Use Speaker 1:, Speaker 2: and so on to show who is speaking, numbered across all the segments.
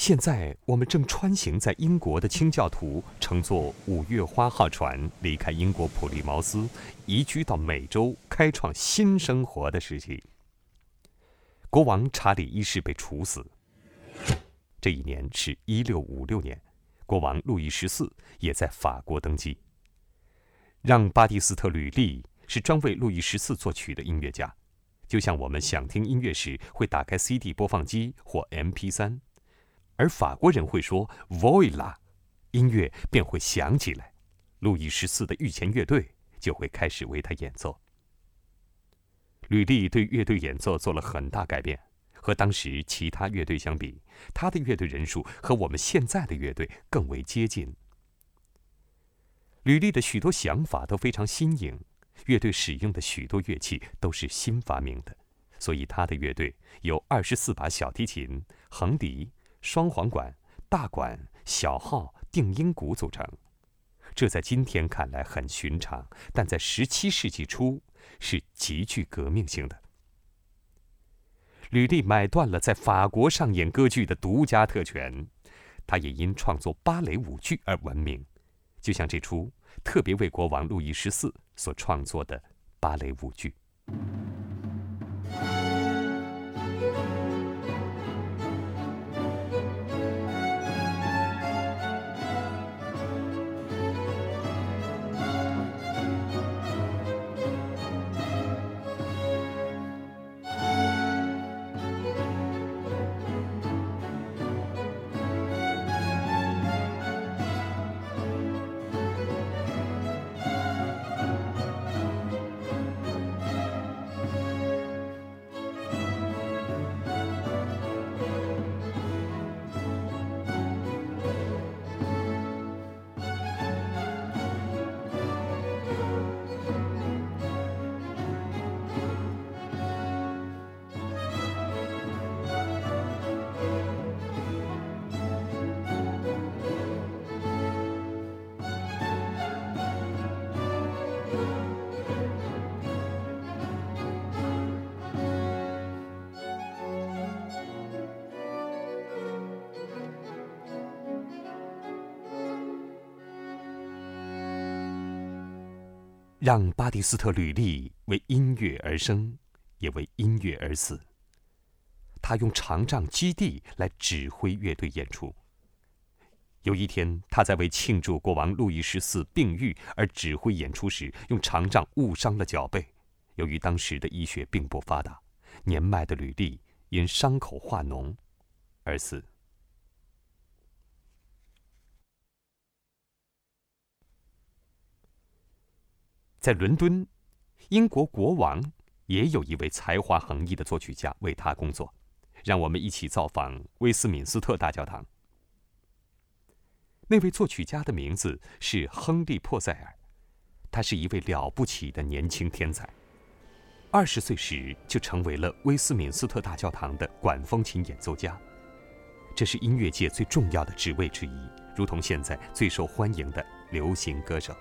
Speaker 1: 现在我们正穿行在英国的清教徒乘坐“五月花号”船离开英国普利茅斯，移居到美洲，开创新生活的时期。国王查理一世被处死。这一年是一六五六年，国王路易十四也在法国登基。让·巴蒂斯特·吕利是专为路易十四作曲的音乐家，就像我们想听音乐时会打开 CD 播放机或 MP3。而法国人会说 “voila”，音乐便会响起来，路易十四的御前乐队就会开始为他演奏。吕利对乐队演奏做了很大改变，和当时其他乐队相比，他的乐队人数和我们现在的乐队更为接近。吕利的许多想法都非常新颖，乐队使用的许多乐器都是新发明的，所以他的乐队有二十四把小提琴、横笛。双簧管、大管、小号、定音鼓组成，这在今天看来很寻常，但在十七世纪初是极具革命性的。吕利买断了在法国上演歌剧的独家特权，他也因创作芭蕾舞剧而闻名，就像这出特别为国王路易十四所创作的芭蕾舞剧。让巴蒂斯特·吕利为音乐而生，也为音乐而死。他用长杖击地来指挥乐队演出。有一天，他在为庆祝国王路易十四病愈而指挥演出时，用长杖误伤了脚背。由于当时的医学并不发达，年迈的吕利因伤口化脓而死。在伦敦，英国国王也有一位才华横溢的作曲家为他工作。让我们一起造访威斯敏斯特大教堂。那位作曲家的名字是亨利·珀塞尔，他是一位了不起的年轻天才。二十岁时就成为了威斯敏斯特大教堂的管风琴演奏家，这是音乐界最重要的职位之一，如同现在最受欢迎的流行歌手。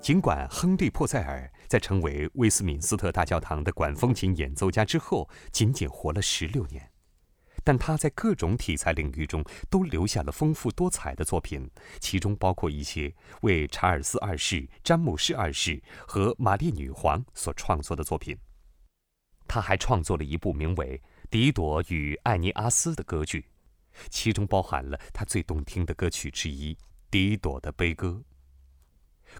Speaker 1: 尽管亨利·珀塞尔在成为威斯敏斯特大教堂的管风琴演奏家之后，仅仅活了十六年，但他在各种题材领域中都留下了丰富多彩的作品，其中包括一些为查尔斯二世、詹姆士二世和玛丽女皇所创作的作品。他还创作了一部名为《狄朵与艾尼阿斯》的歌剧，其中包含了他最动听的歌曲之一《狄朵的悲歌》。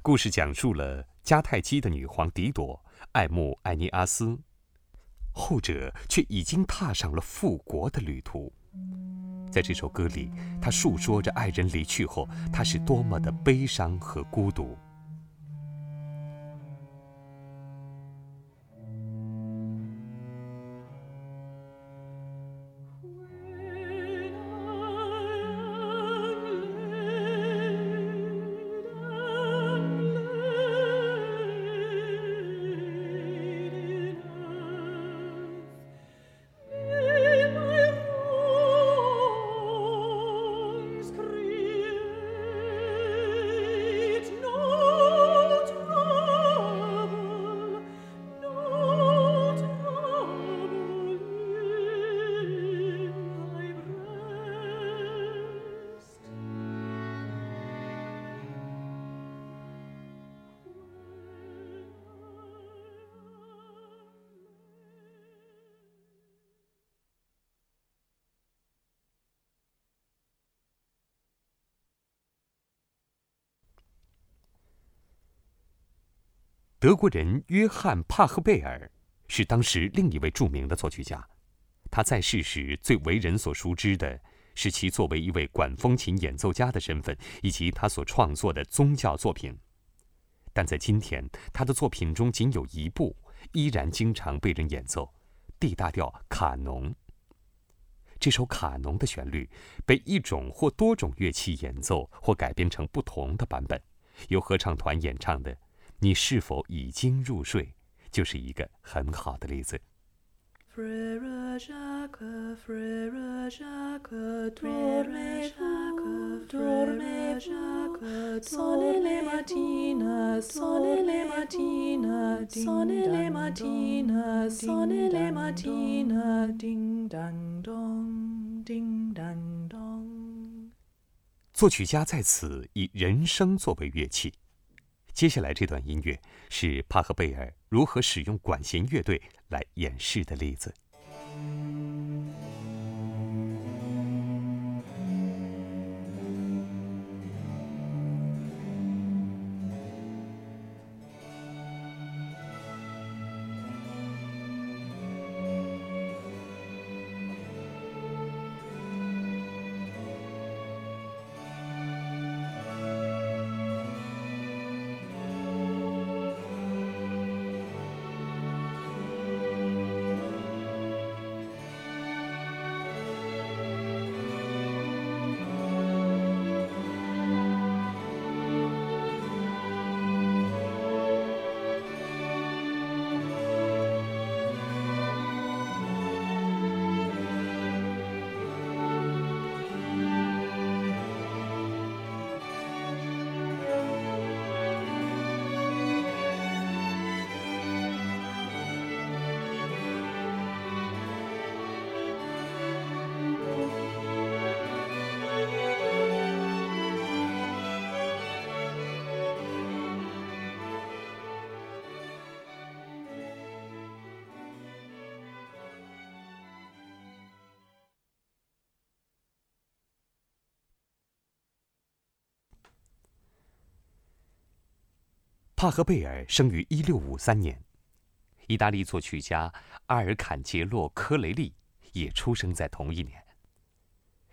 Speaker 1: 故事讲述了迦太基的女皇狄朵爱慕艾尼阿斯，后者却已经踏上了复国的旅途。在这首歌里，他述说着爱人离去后，他是多么的悲伤和孤独。德国人约翰·帕赫贝尔是当时另一位著名的作曲家。他在世时最为人所熟知的是其作为一位管风琴演奏家的身份，以及他所创作的宗教作品。但在今天，他的作品中仅有一部依然经常被人演奏，D 大调卡农。这首卡农的旋律被一种或多种乐器演奏或改编成不同的版本，由合唱团演唱的。你是否已经入睡？就是一个很好的例子。作曲家在此以人声作为乐器。接下来这段音乐是帕赫贝尔如何使用管弦乐队来演示的例子。帕赫贝尔生于1653年，意大利作曲家阿尔坎杰洛·科雷利也出生在同一年。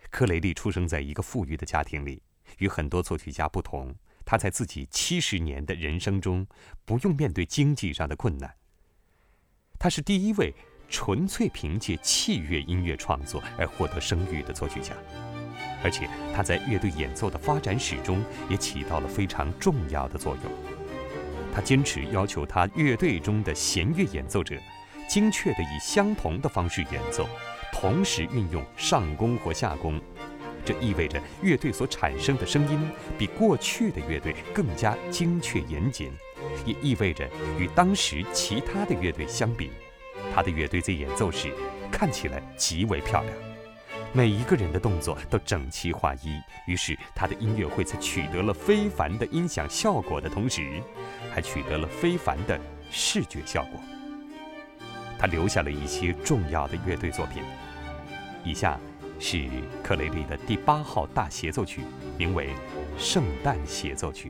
Speaker 1: 科雷利出生在一个富裕的家庭里，与很多作曲家不同，他在自己七十年的人生中不用面对经济上的困难。他是第一位纯粹凭借器乐音乐创作而获得声誉的作曲家，而且他在乐队演奏的发展史中也起到了非常重要的作用。他坚持要求他乐队中的弦乐演奏者，精确地以相同的方式演奏，同时运用上弓或下弓。这意味着乐队所产生的声音比过去的乐队更加精确严谨，也意味着与当时其他的乐队相比，他的乐队在演奏时看起来极为漂亮。每一个人的动作都整齐划一，于是他的音乐会在取得了非凡的音响效果的同时，还取得了非凡的视觉效果。他留下了一些重要的乐队作品，以下是克雷利的第八号大协奏曲，名为《圣诞协奏曲》。